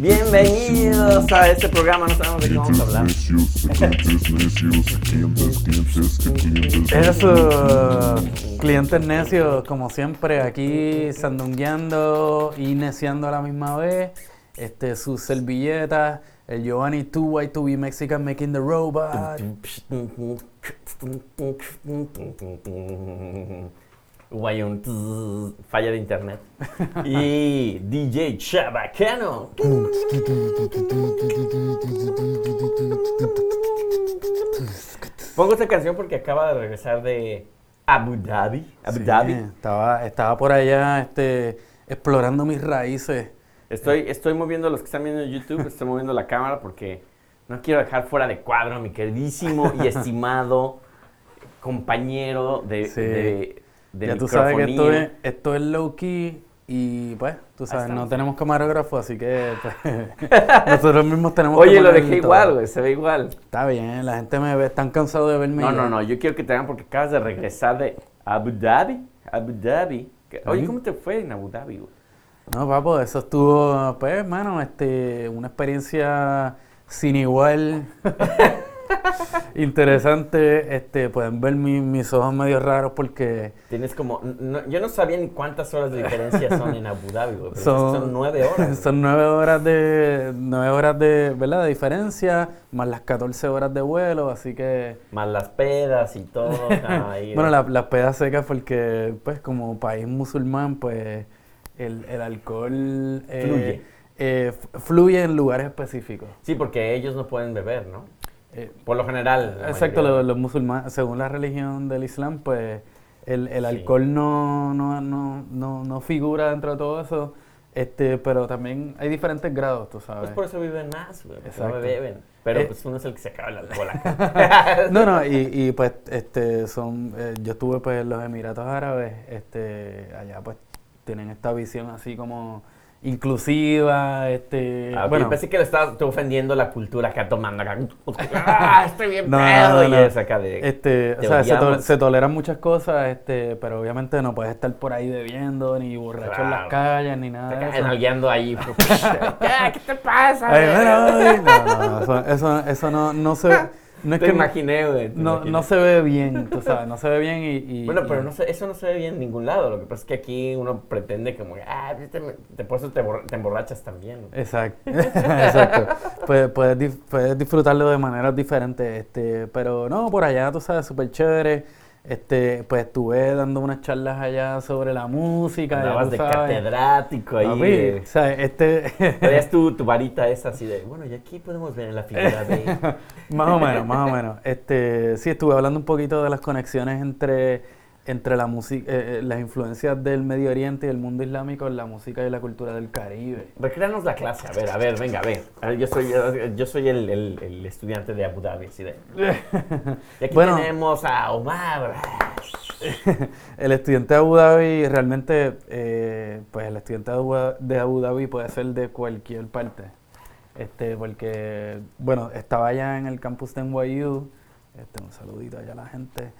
Bienvenidos a este programa, no sabemos de qué vamos a hablar. Es su clientes necios, como siempre, aquí sandungueando y neciando a la misma vez. Este, sus servilletas, el Giovanni 2Y2B Mexican Making the Robot. Hubo ahí un falla de internet. Y DJ Chabacano. Pongo esta canción porque acaba de regresar de Abu Dhabi. Abu Sí, Dhabi. Estaba, estaba por allá este, explorando mis raíces. Estoy, estoy moviendo los que están viendo en YouTube, estoy moviendo la cámara porque no quiero dejar fuera de cuadro a mi queridísimo y estimado compañero de, Sí. de, de ya tú sabes que esto es, esto es low key y pues, tú sabes, no tenemos camarógrafo, así que pues, nosotros mismos tenemos que Oye, lo dejé igual, güey, se ve igual. Está bien, la gente me ve, están cansados de verme. No, no, no, yo quiero que te hagan porque acabas de regresar de Abu Dhabi. Abu Dhabi. Que- Oye. ¿cómo te fue en Abu Dhabi, güey? No, papo, eso estuvo, pues, hermano, este, una experiencia sin igual. Interesante, este, pueden ver mi- mis ojos medio raros porque Tienes como... no- yo no sabía ni cuántas horas de diferencia son en Abu Dhabi, güey. Pero son, son, nueve horas. güey. son nueve horas de, nueve horas de, ¿verdad? de diferencia, más las 14 horas de vuelo, así que, Más las pedas y todo. ahí, bueno, la- las pedas secas porque, pues, como país musulmán, pues, el, el alcohol eh, Fluye. eh, fluye en lugares específicos. Sí, porque ellos no pueden beber, ¿no? Eh, Por lo general. Exacto, los, los musulmanes, según la religión del Islam, pues el, el Sí. alcohol no, no, no, no, no figura dentro de todo eso, este, pero también hay diferentes grados, tú sabes. Pues por eso viven más, güey. No beben. Pero Eh, pues uno es el que se acaba el alcohol acá. No, no, y, y pues este son, eh, yo estuve pues en los Emiratos Árabes, este, allá pues tienen esta visión así como inclusiva, este, Ah, bueno, Pensé que le te ofendiendo la cultura acá tomando acá. ¡Ah, estoy bien No, pedo! no, y es acá de... Este, o te sea, se, to- se toleran muchas cosas, este, pero obviamente no puedes estar por ahí bebiendo, ni borracho en las calles, ni nada eso. enalgueando ahí. ¿Qué, ¿Qué te pasa? Ay, no, no, eso, eso, eso no, no se, no es Te que imaginé, güey. no, imaginé. no se ve bien, tú sabes, no se ve bien y... y- Bueno, pero y- no se- eso no se ve bien en ningún lado. Lo que pasa es que aquí uno pretende como, ah, pues, te, te, por eso te, te emborrachas también. güey. Exacto, exacto. Puedes, puedes, puedes disfrutarlo de maneras diferentes, este, pero no, por allá, tú sabes, súper chévere. Este, pues estuve dando unas charlas allá sobre la música. tú de sabes. catedrático ahí. Papi, de- o sea, este, Traías tu, tu varita esa así de, bueno, y aquí podemos ver en la figura de... más o menos, más o menos. Este, sí, estuve hablando un poquito de las conexiones entre, entre la música, eh, eh, las influencias del Medio Oriente y el mundo islámico en la música y la cultura del Caribe. Recréanos la clase, a ver, a ver, venga, a ver. A ver, yo soy, yo soy el, el- el estudiante de Abu Dhabi, así de... Y aquí Bueno. tenemos a Omar. El estudiante de Abu Dhabi realmente, eh, pues el estudiante de Abu, de Abu Dhabi puede ser de cualquier parte. Este, porque, bueno, estaba allá en el campus de NYU. Este, un saludito allá a la gente.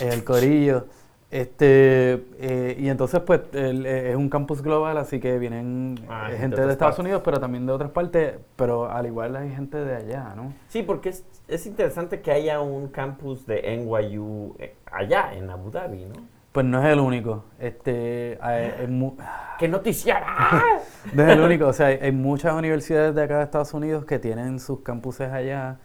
El corillo. Este, eh, y entonces, pues, el- eh, es un campus global, así que vienen Ah, eh, de gente de Estados partes. Unidos, pero también de otras partes. Pero al igual hay gente de allá, ¿no? Sí, porque es, es interesante que haya un campus de NYU allá, en Abu Dhabi, ¿no? Pues no es el único. Este, hay- hay mu- ¡Qué! No es el único, o sea, hay, hay muchas universidades de acá de Estados Unidos que tienen sus campuses allá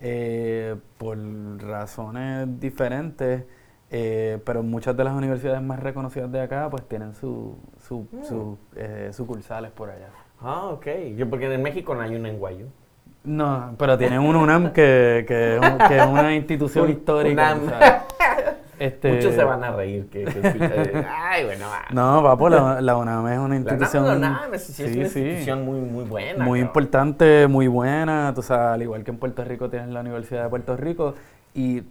eh, por razones diferentes, eh, pero muchas de las universidades más reconocidas de acá pues tienen su, su, su, eh, sucursales por allá. Ah, ok. Yo, porque en México no hay un NYU. No, pero tienen un UNAM que, que, que es una institución histórica. Este, Muchos se van a reír. Que, que Ay, bueno. ah. No, papo, la, la UNAM es una La institución... La UNAM es, sí, es sí, una sí. institución muy, muy buena. muy cabrón. importante, muy buena, tú sabes, al igual que en Puerto Rico tienes la Universidad de Puerto Rico y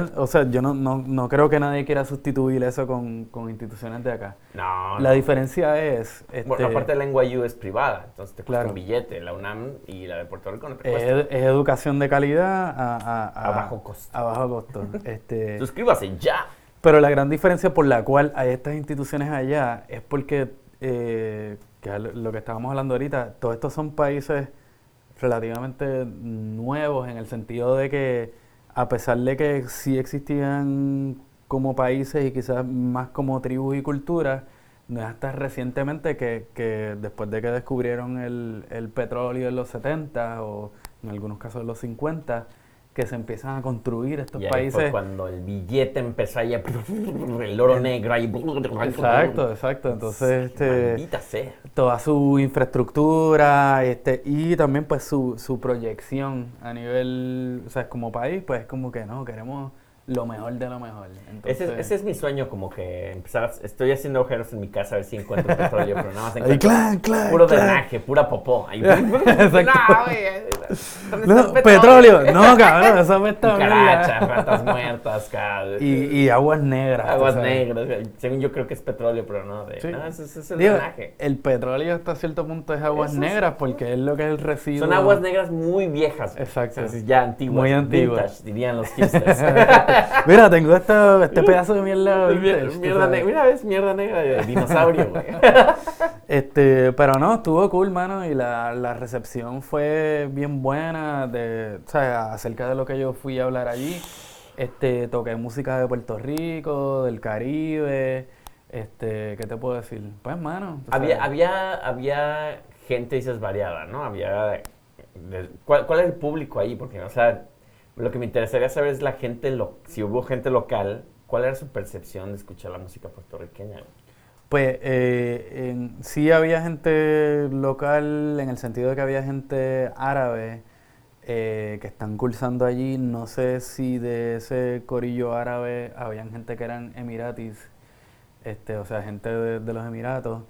pues, o sea, yo no, no, no creo que nadie quiera sustituir eso con, con instituciones de acá. No, La no. diferencia es, este, Bueno, aparte la NYU es privada, entonces te cuesta Claro. un billete. La UNAM y la de Puerto Rico no te cuesta. es, es educación de calidad a, a- A bajo costo. A bajo costo. este, Suscríbase ya. Pero la gran diferencia por la cual hay estas instituciones allá es porque, eh, que lo que estábamos hablando ahorita, todos estos son países relativamente nuevos en el sentido de que a pesar de que sí existían como países y quizás más como tribus y culturas, no es hasta recientemente que, que después de que descubrieron el, el petróleo en los 70 o en algunos casos en los 50, que se empiezan a construir estos Y países. cuando el billete empezó ahí, a- el oro negro ahí. Exacto, exacto. Entonces, este, toda su infraestructura este, y también pues su, su proyección a nivel, o sea, como país, pues como que no, queremos lo mejor de lo mejor. Entonces, Ese, ese es mi sueño, como que empezar Estoy haciendo agujeros en mi casa a ver si encuentro petróleo, pero nada más ahí, encuentro clan, clan, puro clan. drenaje, pura popó. Ahí, Exacto. No, güey, ¿dónde No, petróleo. No, cabrón, eso me está Cucarachas, ratas muertas, cabrón. Y, y aguas negras. Aguas negras. Según yo creo que es petróleo, pero no. De, Sí. No, ese, ese es el Digo, drenaje. el petróleo hasta cierto punto es aguas Eso negras porque es lo que es el residuo. Son aguas negras muy viejas. Exacto. O sea, ya antiguas. Muy antiguas. Vintage, dirían los hipsters. Mira, tengo esta- este pedazo de mierda. vintage, mierda negra. Mira, ves, mierda negra de dinosaurio, güey. Este, pero no, estuvo cool, mano, y la, la recepción fue bien buena de, o sea, acerca de lo que yo fui a hablar allí. Este, toqué música de Puerto Rico, del Caribe, este, ¿qué te puedo decir? Pues, mano, Había, había, había gente, dices, variada, ¿no? Había... de- ¿cuál, ¿Cuál era el público ahí? Porque, o sea, lo que me interesaría saber es la gente, lo, si hubo gente local, ¿cuál era su percepción de escuchar la música puertorriqueña? Pues eh, en- sí había gente local en el sentido de que había gente árabe eh, que están cursando allí. No sé si de ese corillo árabe habían gente que eran emiratis, este, o sea, gente de, los Emiratos.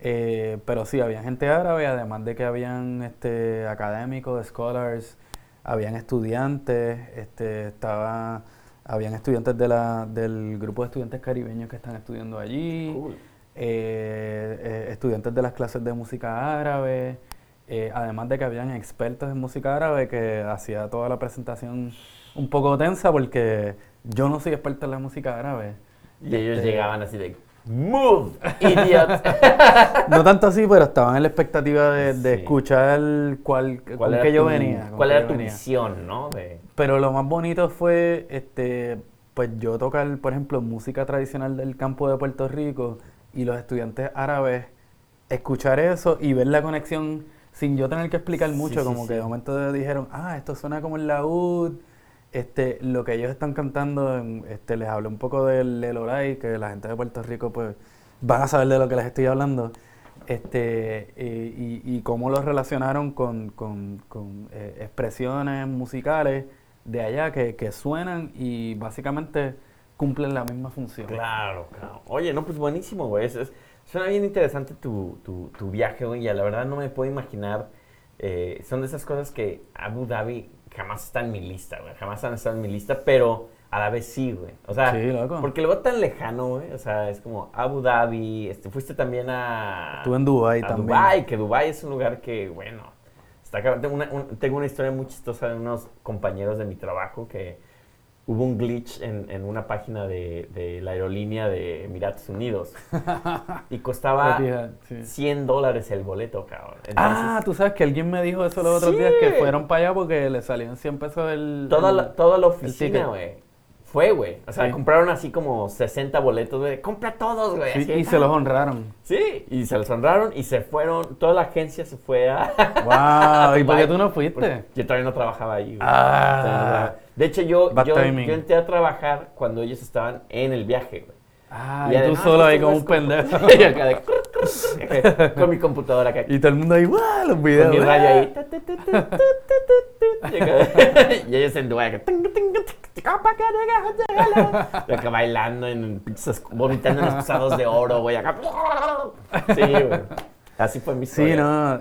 Eh, pero sí, había gente árabe, además de que habían este, académicos, scholars, habían estudiantes, este, estaba, habían estudiantes de la, del grupo de estudiantes caribeños que están estudiando allí Cool. eh, eh, estudiantes de las clases de música árabe, eh, además de que habían expertos en música árabe que hacía toda la presentación un poco tensa porque yo no soy experto en la música árabe. Y ellos Este, llegaban así de, ¡Move, idiot! No tanto así, pero estaban en la expectativa de, de Sí. escuchar cuál, ¿Cuál con qué yo tu- venía. ¿Cuál era tu visión, no? De, Pero lo más bonito fue, este, pues yo tocar, por ejemplo, música tradicional del campo de Puerto Rico y los estudiantes árabes escuchar eso y ver la conexión sin yo tener que explicar Sí, mucho, sí, como que de sí. momento dijeron, ah, esto suena como el laúd, este, lo que ellos están cantando, este, les hablé un poco del Lelolay, que la gente de Puerto Rico pues van a saber de lo que les estoy hablando, este, y, y- cómo lo relacionaron con, con- con, eh, expresiones musicales de allá que, que suenan y básicamente cumplen la misma función. Claro, claro. Oye, no, pues buenísimo, güey. Es, es- suena bien interesante tu, tu, tu viaje, güey. Y la verdad no me puedo imaginar. eh, son de esas cosas que Abu Dhabi jamás está en mi lista, güey. Jamás han estado en mi lista, pero a la vez sí, güey. O sea, Sí, loco. porque lo veo tan lejano, güey. O sea, es como Abu Dhabi. Este, fuiste también a. Estuve en Dubái a también. Dubái, que Dubái es un lugar que, bueno, está cabrón. Tengo una, un- tengo una historia muy chistosa de unos compañeros de mi trabajo que hubo un glitch en, en una página de, de la aerolínea de Emiratos Unidos y costaba Etihad, sí. 100 dólares el boleto, cabrón. Entonces, Ah, tú sabes que alguien me dijo eso los otros Sí. días que fueron para allá porque le salían 100 pesos el. toda, el- la, toda la oficina, güey. Fue, güey. O sea, Sí. compraron así como 60 boletos, güey. Compra todos, güey. Sí, y se los honraron. Sí, y se los honraron y se fueron. Toda la agencia se fue a. ¡Wow! ¿Y por qué tú no fuiste? Porque yo todavía no trabajaba ahí. güey. Ah. De hecho, yo, yo, yo entré a trabajar cuando ellos estaban en el viaje, güey. Ah, ya y de, tú "No, solo ahí como un pendejo. y acá de- con mi computadora acá. Y todo el mundo ahí, ¡guau! Los Con videos. mi ¡ah! radio ahí. Y Y ellos en Dubái copa que llega, Y acá bailando, en pizzas, vomitando en los pesados de oro, güey. Acá. Sí, güey. Así fue mi Sí, historia. no.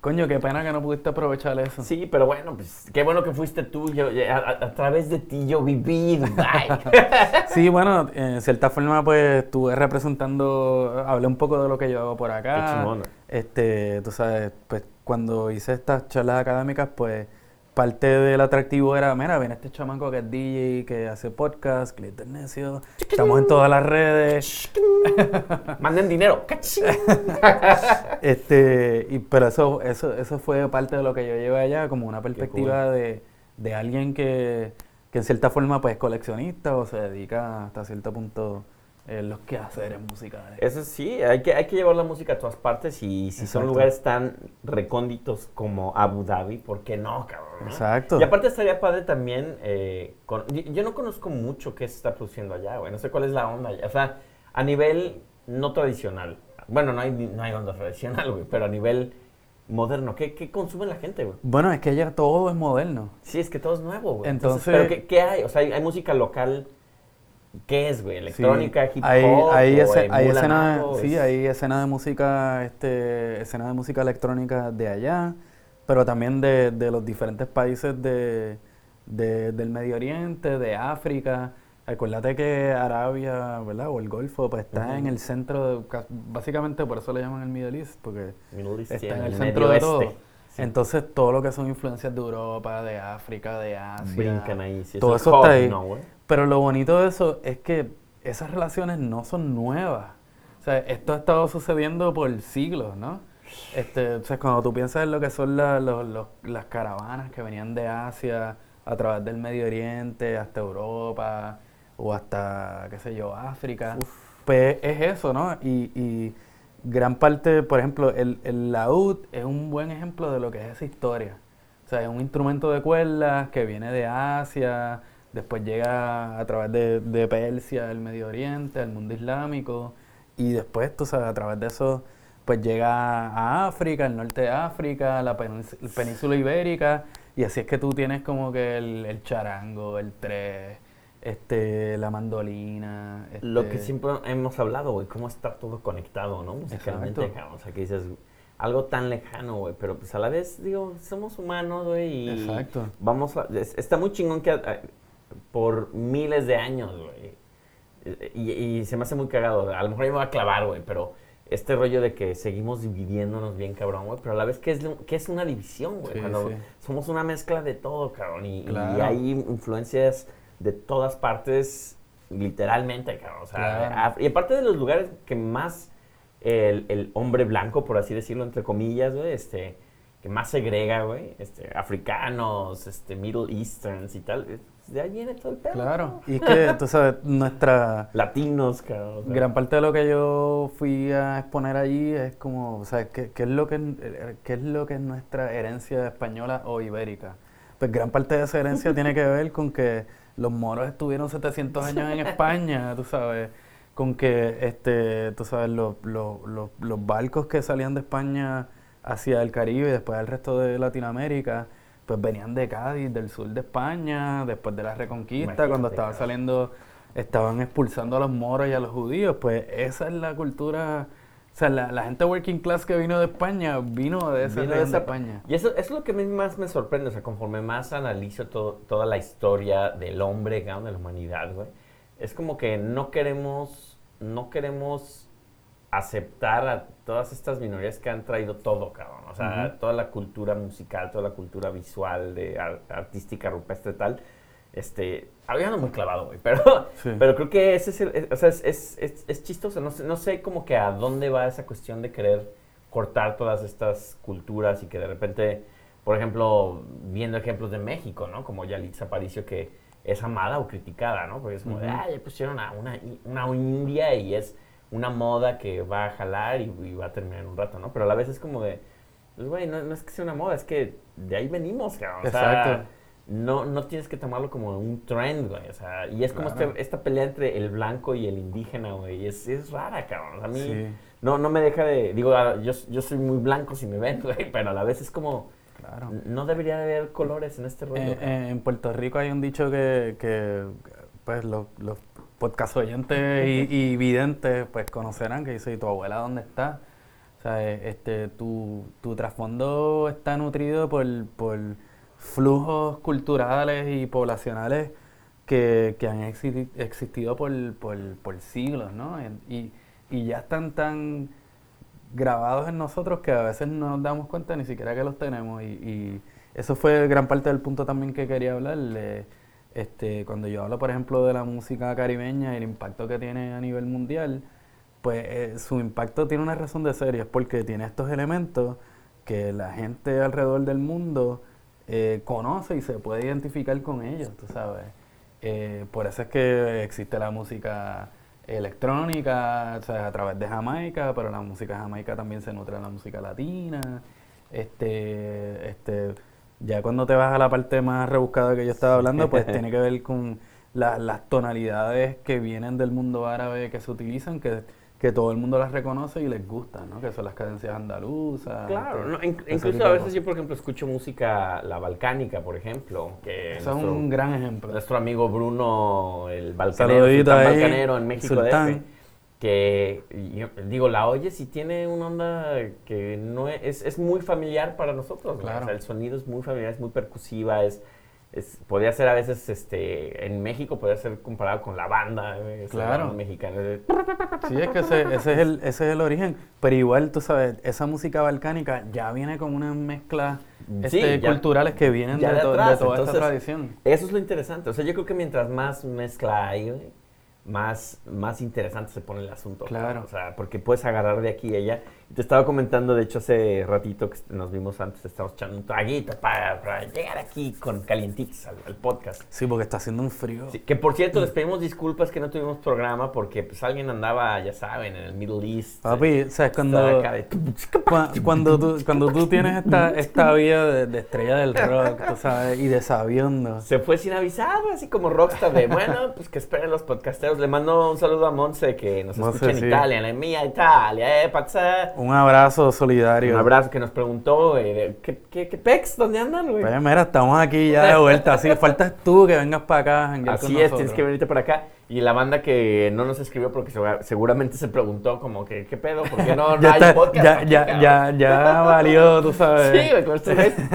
Coño, qué pena que no pudiste aprovechar eso. Sí, pero bueno, pues qué bueno que fuiste tú. Yo, a, a- a través de ti yo viví Dubái. Sí, bueno, en cierta forma, pues estuve representando, hablé un poco de lo que yo hago por acá. Qué chingón. Este, tú sabes, pues cuando hice estas charlas académicas, pues parte del atractivo era, mira, viene este chamaco que es DJ, que hace podcast, que es necio, estamos en todas las redes. Manden dinero. este, y, pero eso, eso, eso fue parte de lo que yo llevé allá, como una perspectiva de, de alguien que, que en cierta forma pues es coleccionista o se dedica hasta cierto punto en los quehaceres musicales. Eso sí, hay que, hay que llevar la música a todas partes y si son lugares tan recónditos como Abu Dhabi, ¿por qué no, cabrón? Exacto. Y aparte estaría padre también, eh, con, yo, no conozco mucho qué se está produciendo allá, güey, no sé cuál es la onda allá. O sea, a nivel no tradicional, bueno, no hay, no hay onda tradicional, güey, pero a nivel moderno, ¿qué, qué consume la gente, güey? Bueno, es que ya todo es moderno. Sí, es que todo es nuevo, güey. Entonces- ¿pero qué, qué hay? O sea, hay, hay música local, ¿qué es, güey? ¿Electrónica, Sí, hip hay, hop? hay, o ese- hay escena, algo? sí, Es- hay escena de música, este, escena de música electrónica de allá, pero también de, de los diferentes países de, de- del Medio Oriente, de África. Acuérdate que Arabia, ¿verdad? O el Golfo, pues está en el centro, de, ca- básicamente por eso le llaman el Middle East, porque Middle East, está en el centro de todo. Sí. Entonces, todo lo que son influencias de Europa, de África, de Asia, Brincan ahí. Es todo eso está ahí. Pero lo bonito de eso es que esas relaciones no son nuevas. O sea, esto ha estado sucediendo por siglos, ¿no? Este, o sea, cuando tú piensas en lo que son la- los- los- las caravanas que venían de Asia a través del Medio Oriente hasta Europa o hasta, qué sé yo, África, pues es eso, ¿no? Y, y gran parte, por ejemplo, el, el laúd es un buen ejemplo de lo que es esa historia. O sea, es un instrumento de cuerdas que viene de Asia, después llega a través de, de Persia, el Medio Oriente, el mundo islámico, y después, tú sabes, a través de eso, pues llega a África, el norte de África, la península ibérica, y así es que tú tienes como que el, el charango, el tres, este, la mandolina. Lo que este- siempre hemos hablado, güey, cómo está todo conectado, ¿no? Musicalmente, Exacto. O sea, que dices, algo tan lejano, güey, pero pues a la vez, digo, somos humanos, güey, y Exacto. vamos a... es- está muy chingón que por miles de años, güey, y, y se me hace muy cagado, a lo mejor yo me voy a clavar, güey, pero este rollo de que seguimos dividiéndonos bien, cabrón, güey, pero a la vez, ¿qué es, qué es una división, güey? Sí, Cuando sí. somos una mezcla de todo, cabrón, y, hay influencias de todas partes, literalmente, cabrón. O sea, Claro. y aparte de los lugares que más el, el hombre blanco, por así decirlo, entre comillas, güey, este, que más segrega, güey, este, africanos, este, Middle Easterns y tal, de ahí viene todo el pedo. Claro. Y es que, tú sabes, nuestra... Latinos, cabrón. o sea, Gran parte de lo que yo fui a exponer allí es como, o sea, ¿qué, qué es lo que, qué es lo que es nuestra herencia española o ibérica? Pues gran parte de esa herencia tiene que ver con que los moros estuvieron 700 años en España, tú sabes, con que, este, tú sabes, los, los, los, los barcos que salían de España hacia el Caribe y después al resto de Latinoamérica, pues venían de Cádiz, del sur de España, después de la Reconquista, Imagínate, cuando estaba saliendo estaban expulsando a los moros y a los judíos, pues esa es la cultura, o sea, la, la gente working class que vino de España vino de esa Viene de esa- España. Y eso, eso es lo que más me sorprende, o sea, conforme más analizo todo- toda la historia del hombre, de la humanidad, güey, es como que no queremos, no queremos aceptar a todas estas minorías que han traído todo, cabrón. O sea, Ujú. toda la cultura musical, toda la cultura visual, de ar- artística, rupestre, tal. Este, había muy clavado, güey, pero, Sí. pero creo que ese es, el- o sea, es, es, es- es chistoso. No sé, no sé como que a dónde va esa cuestión de querer cortar todas estas culturas y que de repente, por ejemplo, viendo ejemplos de México, ¿no? Como Yalitza Aparicio, que es amada o criticada, ¿no? Porque es como, de, Ujú. ah, ya pusieron a una, una india y es una moda que va a jalar y, y va a terminar en un rato, ¿no? Pero a la vez es como de, pues, güey, no, no es que sea una moda, es que de ahí venimos, cabrón. O sea, Exacto. no, no tienes que tomarlo como un trend, güey. O sea, y es como Claro. este- esta pelea entre el blanco y el indígena, güey. Es, es rara, cabrón. O sea, a mí Sí. no, no me deja de... Digo, ah, yo, yo soy muy blanco si me ven, güey, pero a la vez es como... Claro. No debería de haber colores en este rollo. Eh, en Puerto Rico hay un dicho que, que, pues los, los podcast oyentes y, y videntes pues conocerán que dice, ¿y tu abuela dónde está? O sea, eh, este, tu, tu trasfondo está nutrido por, por flujos culturales y poblacionales que, que han exi- existido por, por, por siglos, ¿no? Y, y ya están tan grabados en nosotros que a veces no nos damos cuenta ni siquiera que los tenemos y, y, eso fue gran parte del punto también que quería hablar. Este, cuando yo hablo, por ejemplo, de la música caribeña y el impacto que tiene a nivel mundial, pues eh, su impacto tiene una razón de ser y es porque tiene estos elementos que la gente alrededor del mundo eh, conoce y se puede identificar con ellos, tú sabes. Eh, por eso es que existe la música electrónica, o a través de Jamaica, pero la música jamaica también se nutre de la música latina. Este, este, ya cuando te vas a la parte más rebuscada que yo estaba hablando, pues tiene que ver con las tonalidades que vienen del mundo árabe que se utilizan, que que todo el mundo las reconoce y les gusta, ¿no? Que son las cadencias andaluzas. Claro, incluso a veces yo, por ejemplo, escucho música, la balcánica, por ejemplo. Que Eso es un gran ejemplo. Nuestro amigo Bruno, el balcanero, el balcanero en México que digo, la oyes y tiene una onda que no es, es, muy familiar para nosotros. Claro. O sea, el sonido es muy familiar, es muy percusiva, es podría ser a veces, este, en México podría ser comparado con la banda, eh, claro. mexicana. Sí, es que ese, es el, ese es el origen. Pero igual, tú sabes, esa música balcánica ya viene con una mezcla este, culturales que vienen de, toda esta tradición. Eso es lo interesante. O sea, yo creo que mientras más mezcla hay, más, más interesante se pone el asunto. Claro. O sea, porque puedes agarrar de aquí y allá. Te estaba comentando, de hecho, hace ratito que nos vimos antes, estamos echando un traguito para, llegar aquí con calientitos al, podcast. Sí, porque está haciendo un frío. que por cierto, les pedimos disculpas que no tuvimos programa porque pues alguien andaba, ya saben, en el Middle East. Papi, o sea, cuando, cuando, tú, cuando tú tienes esta, esta vida de, estrella del rock, tú sabes, y de sabiendo. Se fue sin avisar, así como rockstar de, bueno, pues que esperen los podcasteros. Le mando un saludo a Monse que nos escucha en Italia, en mía Italia, eh, pazza. Un abrazo solidario. Un abrazo que nos preguntó, eh, ¿qué, qué, qué pex? ¿Dónde andan, güey? Pues mira, estamos aquí ya de vuelta. Así, faltas tú que vengas para acá. Así es, tienes que venirte para acá. Y la banda que no nos escribió porque seguramente se preguntó como que, ¿qué pedo? ¿Por qué no, ya hay podcast? Ya, ya, ya, ya, valió, tú sabes. Sí, güey,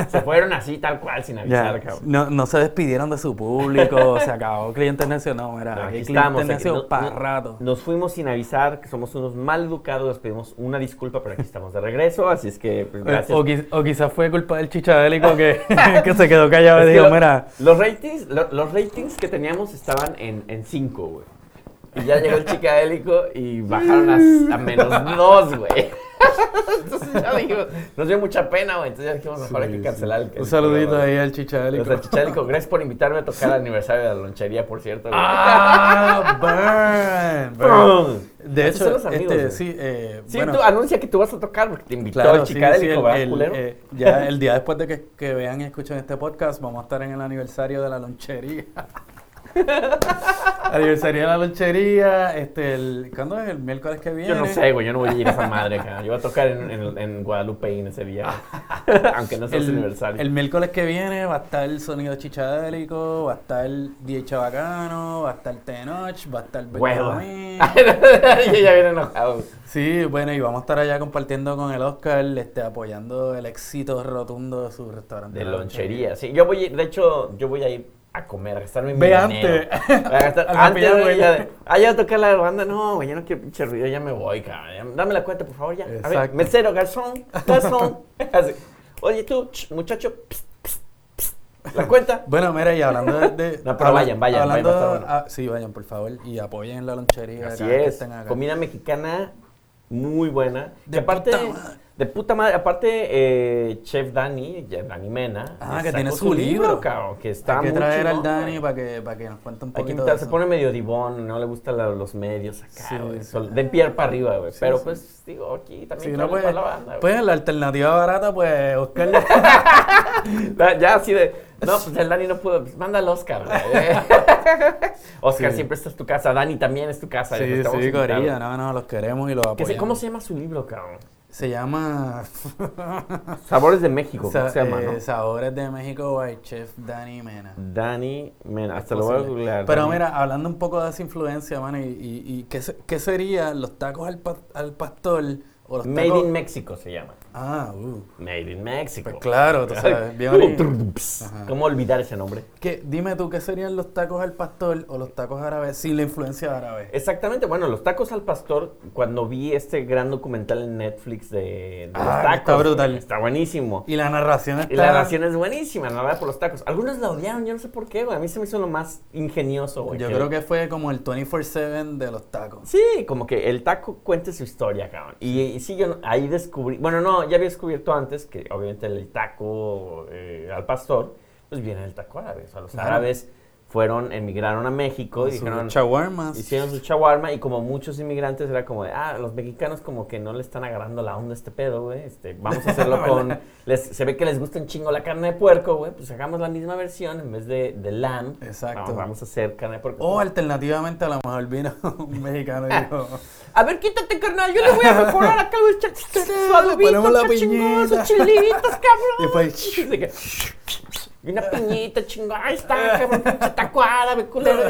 se fueron así tal cual sin avisar, cabrón. No, no se despidieron de su público, se acabó cliente necio, no, era aquí, estamos, necio para rato. Nos fuimos sin avisar, que somos unos mal educados, les pedimos una disculpa, pero aquí estamos de regreso, así es que pues, gracias. O, quizás fue culpa del chichadélico que, que se quedó callado y dijo, mira... Los ratings, los ratings que teníamos estaban en 5, y ya llegó el chicaélico y bajaron a, menos dos, güey. Entonces ya dijimos, nos dio mucha pena, güey. Entonces ya dijimos, mejor hay que cancelar el. Un saludito ahí al chichaélico. O sea, gracias por invitarme a tocar el aniversario de la lonchería, por cierto. ¡Ah! Burn, De hecho, este, sí, eh, sí tú anuncia que tú vas a tocar porque te invitó el chicaélico, ¿verdad, culero? Eh, ya el día después de que, que vean y escuchen este podcast, vamos a estar en el aniversario de la lonchería. Aniversario de la lonchería, este, el, ¿cuándo es? El miércoles que viene. Yo no sé, güey, yo no voy a ir a esa madre, cara. Yo voy a tocar en, en, en Guadalupe en ese día, aunque no sea el, aniversario. El miércoles que viene va a estar el sonido chichadélico, va a estar el DJ Chabacano, va a estar Tenoch, va a estar Benjamín. y ya viene enojado. Sí, bueno, y vamos a estar allá compartiendo con el Oscar, este, apoyando el éxito rotundo de su restaurante. De lonchería, sí. Yo voy, de hecho, yo voy a ir a comer, a gastarme mi Ve antes. A gastar, antes, güey, ya ah, ya tocar la banda. No, güey, ya no quiero pinche ruido, ya me voy, cabrón. Dame la cuenta, por favor, ya. A ver, mesero, garzón, garzón. Oye, tú, muchacho, la cuenta. bueno, mira, y hablando de... no, pero vayan, vayan. Hablando, sí, vayan, por favor, y apoyen la lonchería. Así es, comida mexicana muy buena. De aparte... De puta madre. Aparte, eh, Chef Dani, Dani Mena. Ah, que tiene su libro. cabrón, que está Hay que traer al Dani para que, para que nos cuente un poquito. Hay que se pone medio divón, no le gustan los medios acá, sí, De pie para arriba, güey. Pero pues, digo, aquí también no, pues, la banda, Pues la alternativa barata, pues, Oscar. ya así de. No, pues el Dani no pudo. Pues manda al Oscar, güey. Oscar, siempre esta es tu casa. Dani también es tu casa. Sí, sí, Corilla. No, no, los queremos y los apoyamos. ¿Cómo se llama su libro, cabrón? Se llama... Sabores de México, ¿cómo se llama, eh, Sabores de México by Chef Dani Mena. Dani Mena, hasta lo voy a googlear. Pero mira, hablando un poco de esa influencia, mano, y, y, ¿qué, ¿qué serían los tacos al, al pastor Made in México se llama. Ah, uh. Made in Mexico. Pues claro, tú sabes, bien. ¿Cómo olvidar ese nombre? ¿Qué? Dime tú, ¿qué serían los tacos al pastor o los tacos árabes sin la influencia árabe? Exactamente, bueno, los tacos al pastor, cuando vi este gran documental en Netflix de, de los Ah, tacos. está brutal. Está buenísimo. Y la narración está... Y la narración es buenísima, la verdad, por los tacos. Algunos la odiaron, yo no sé por qué, güey. A mí se me hizo lo más ingenioso, güey. Yo creo que fue como el 24-7 de los tacos. Sí, como que el taco cuente su historia, cabrón. Y, y sí, yo ahí descubrí, bueno, no, ya había descubierto antes que obviamente el taco eh, al pastor, pues viene del taco árabe. O sea, los árabes fueron, emigraron a México y dijeron, shawarmas. hicieron su shawarma y como muchos inmigrantes era como de, ah, los mexicanos como que no le están agarrando la onda a este pedo, güey. Este, vamos a hacerlo con, les- se ve que les gusta un chingo la carne de puerco, güey. Pues hagamos la misma versión en vez de, de lamb. Exacto. Vamos, vamos a hacer carne de puerco. O alternativamente a lo mejor vino un mexicano y dijo... A ver, quítate, carnal. Yo le voy a mejorar acá los ch- su adobito, ponemos la acá chingón, piñita. sus chilitos, cabrón. Y. Y una piñita, chingón. Ahí está, cabrón. Pinche taco árabe, culero.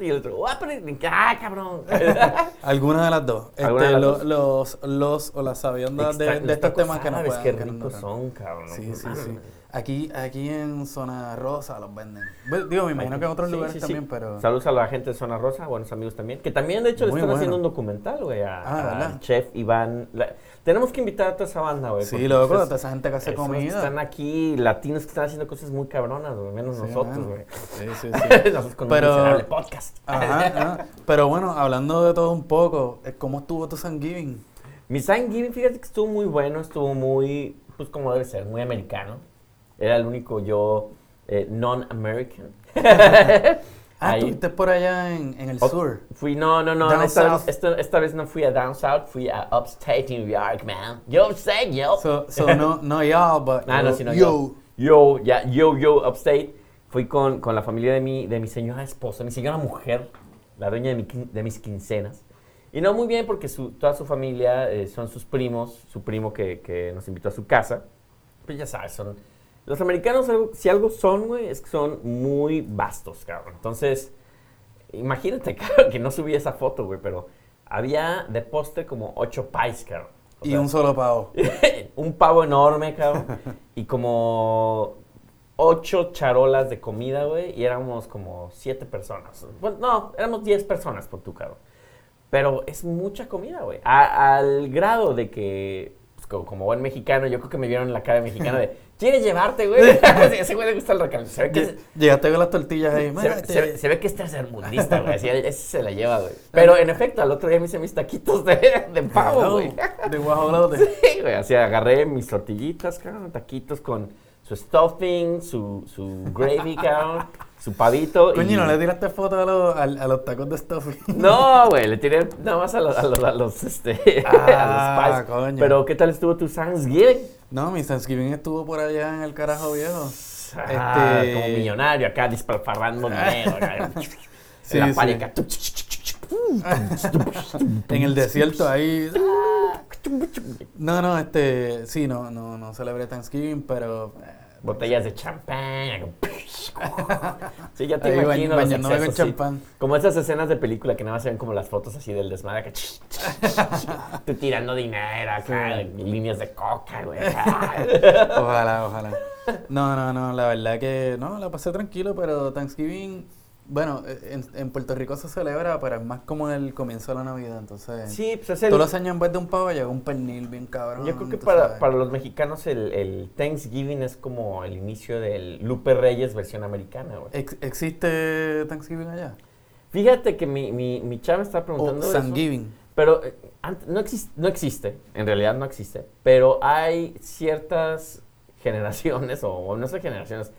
Y el otro, ah, pero, ah, cabrón. Alguna de las dos. Alguna de Este, las lo- dos. Los, los o las sabiendas de, de los estos temas que nos árabes, puedan Qué ricos son, cabrón. Sí, no sí, sí. Aquí, aquí en Zona Rosa los venden. Digo, me imagino que en otros Sí, lugares sí, sí. también, pero... Saludos a la gente de Zona Rosa, buenos amigos también. Que también, de hecho, le están bueno. haciendo un documental, güey, a- Ah, al chef Iván. La- tenemos que invitar a toda esa banda, güey. Sí, loco, toda esa gente que hace comida. Están aquí latinos que están haciendo cosas muy cabronas, güey, menos Sí, nosotros, güey. Sí, sí, sí. Nosotros con Pero- un podcast. Ajá, ajá. Pero bueno, hablando de todo un poco, eh, ¿cómo estuvo tu Thanksgiving? Mi Thanksgiving, fíjate que estuvo muy bueno, estuvo muy, pues como debe ser, muy americano. Era el único yo eh, non-American. Ah, Ahí. estuviste por allá en, en el sur. Fui, no, no, no, esta vez, esta, esta vez no fui a Down South, fui a Upstate New York, man. Yo upstate, yo. So, so no, no y'all, but Ah, no, yo- sino yo. Yo, ya, yo, yo, Upstate. Fui con, con la familia de mi, de mi señora esposa, mi señora mujer, la dueña de, mi de mis quincenas. Y no muy bien porque su, toda su familia eh, son sus primos, su primo que, que nos invitó a su casa. Pues ya sabes, son... Los americanos, algo- si algo son, güey, es que son muy vastos, cabrón. Entonces, imagínate, cabrón, que no subí esa foto, güey, pero había de postre como ocho pies, cabrón. O Y sea, un solo pavo. un pavo enorme, cabrón. y como ocho charolas de comida, güey. Y éramos como siete personas. Bueno, no, éramos diez personas, por tu cabrón. Pero es mucha comida, güey. Al grado de que, como, buen mexicano, yo creo que me vieron la cara de mexicano de, ¿quieres llevarte, güey? Ese güey le gusta el recalentado. Se ve que... Lle- Llegaste con las tortillas ahí. Se, "Mira, ve- este- se ve- se ve que este es tercermundista, güey. Así, ese se la lleva, güey. Pero en efecto, al otro día me hice mis taquitos de, de pavo, güey. De guajolote. Sí, güey, así agarré mis tortillitas, cabrón, taquitos con su stuffing, su, su gravy, cabrón, su pavito. Coño, y- ¿no le tiraste foto a los, a, a los tacos de stuffing? No, güey, le tiré nada más a los, a los, a los, este, Ah, a los pies. coño. Pero, ¿qué tal estuvo tu Thanksgiving? No, mi Thanksgiving estuvo por allá en el carajo viejo. Ah, Este- como millonario acá, disparando dinero. Sí, en la sí. acá. En el desierto ahí. No, no, este. Sí, no, no, no celebré Thanksgiving, pero. Botellas de champán. Sí, ya te Ahí imagino los bañándome con excesos, sí. champán. Como esas escenas de película que nada más se ven como las fotos así del desmadre. acá. Tú tirando dinero acá, líneas de coca, güey. Ojalá, ojalá. No, no, no, la verdad que no, la pasé tranquilo, pero Thanksgiving, bueno, en, en Puerto Rico se celebra, pero es más como el comienzo de la Navidad, entonces... Sí, pues es el... Todos los años en vez de un pavo llega un pernil bien cabrón. Yo creo que para, para los mexicanos el, el Thanksgiving es como el inicio del Lupe Reyes versión americana, güey. Ex- ¿Existe Thanksgiving allá? Fíjate que mi, mi, mi chava me está preguntando O eso, Thanksgiving. Pero eh, no, exis- no existe, en realidad no existe, pero hay ciertas generaciones, o, o no sé generaciones,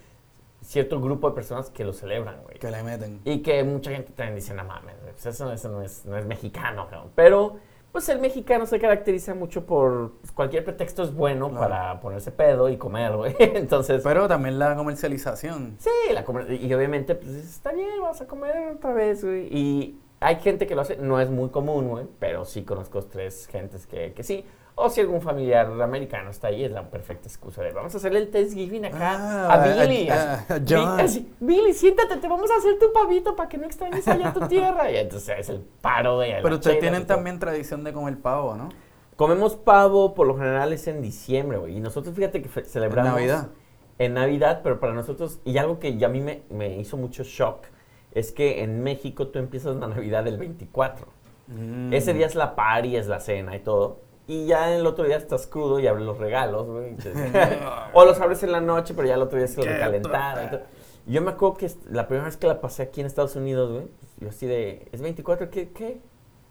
cierto grupo de personas que lo celebran, güey. Que le meten. Y que mucha gente también dice, no mames, pues eso, eso no, es, no es mexicano, cabrón. Pero, pues el mexicano se caracteriza mucho por pues, cualquier pretexto es bueno Claro. para ponerse pedo y comer, güey. Entonces, Pero también la comercialización. sí, la comer- y obviamente, pues está bien, vas a comer otra vez, güey. Y hay gente que lo hace, no es muy común, güey, pero sí conozco tres gentes que, que sí. O si algún familiar americano está ahí, es la perfecta excusa de vamos a hacerle el Thanksgiving acá Ah, a Billy. a- así, a Bi- John. así, Billy, siéntate, te vamos a hacer tu pavito para que no extrañes allá tu tierra. Y entonces es el paro, la Pero ustedes tienen también tradición de comer pavo, ¿no? Comemos pavo, por lo general es en diciembre, güey. Y nosotros, fíjate que celebramos... Navidad? En Navidad, pero para nosotros, y algo que ya a mí me, me hizo mucho shock, es que en México tú empiezas la Navidad el 24. Mm. Ese día es la party, es la cena y todo. Y ya el otro día estás crudo y abres los regalos, güey. o los abres en la noche, pero ya el otro día se Qué recalentaron. Yo me acuerdo que la primera vez que la pasé aquí en Estados Unidos, güey, yo así de, ¿es 24? ¿Qué? ¿Qué?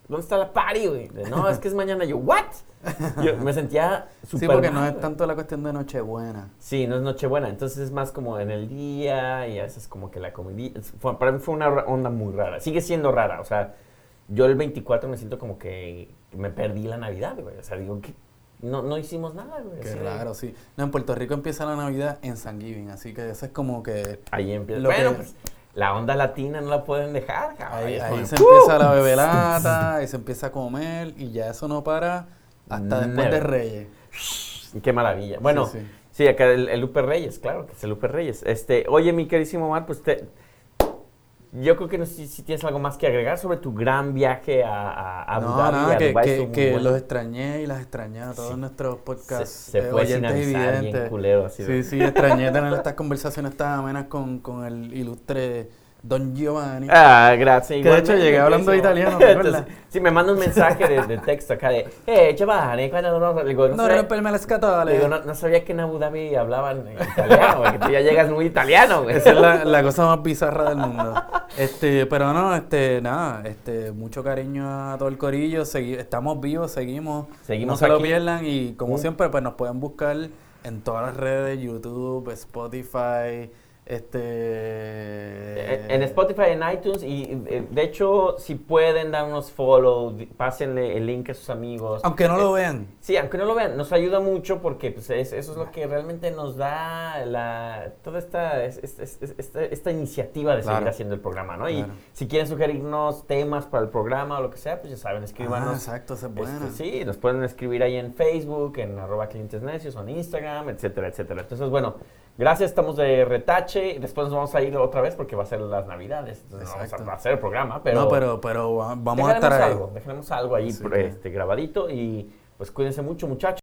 ¿Dónde está la party, güey? De, No, es que es mañana. Yo, ¿what? Yo me sentía Sí, súper porque no es tanto la cuestión de Nochebuena. Sí, no es Nochebuena, entonces es más como en el día y a veces como que la comida. Para mí fue una onda muy rara. Sigue siendo rara, o sea, yo el 24 me siento como que me perdí la Navidad, güey. O sea, digo que no, no hicimos nada, güey. Qué raro, sí. No, en Puerto Rico empieza la Navidad en Thanksgiving, así que eso es como que... Ahí empieza. Lo Bueno, que- pues la onda latina no la pueden dejar, cabrón. Ahí, ahí se ¡uh! empieza la bebelata, ahí se empieza a comer y ya eso no para hasta después de. Reyes. Qué maravilla. Bueno, sí, Sí, sí. acá el, el Lupe Reyes, claro, que es el Lupe Reyes. Este, oye, mi queridísimo Omar, pues te, yo creo que no sé si, tienes algo más que agregar sobre tu gran viaje a, a, a Abu No, Dhabi, a que, que, bueno. los extrañé y las extrañé a todos Sí. nuestros se, podcasts. se eh, fue sin oyentes y avisar bien culero, así Sí, de- sí, extrañé tener estas conversaciones tan amenas con, con el ilustre Don Giovanni. Ah, gracias. Que de hecho llegué hablando italiano. Entonces, sí, me manda un mensaje de, de texto acá de, eh, Giovanni, ¿cuándo no? Digo, no, no sabía, romperme las le scatole. digo, no, no sabía que en Abu Dhabi hablaban italiano, güey, que tú ya llegas muy italiano, güey. Esa es la, la cosa más bizarra del mundo. Este, pero no, este, nada, este, mucho cariño a todo el corillo. segui- estamos vivos, seguimos. Seguimos no se lo pierdan y como Mm. siempre, pues nos pueden buscar en todas las redes, YouTube, Spotify, este... Eh, En Spotify, en iTunes, y eh, de hecho, si pueden darnos follow, pásenle el link a sus amigos. Aunque no lo Eh, vean. Sí, aunque no lo vean, nos ayuda mucho porque pues, es- eso es lo que realmente nos da la, toda esta, es- es- es- es- esta, esta iniciativa de seguir Claro. haciendo el programa, ¿no? Y si quieren sugerirnos temas para el programa o lo que sea, pues ya saben, Ah, escríbanos. exacto, esa es Este, sí, nos pueden escribir ahí en Facebook, en arroba clientes necios o en Instagram, etcétera, etcétera. Entonces, bueno, gracias, estamos de retache. Después nos vamos a ir otra vez porque va a ser las navidades. Entonces vamos a hacer el programa, pero, no, pero, pero va- vamos a estar ahí. algo, dejaremos algo ahí este, grabadito y pues cuídense mucho, muchachos.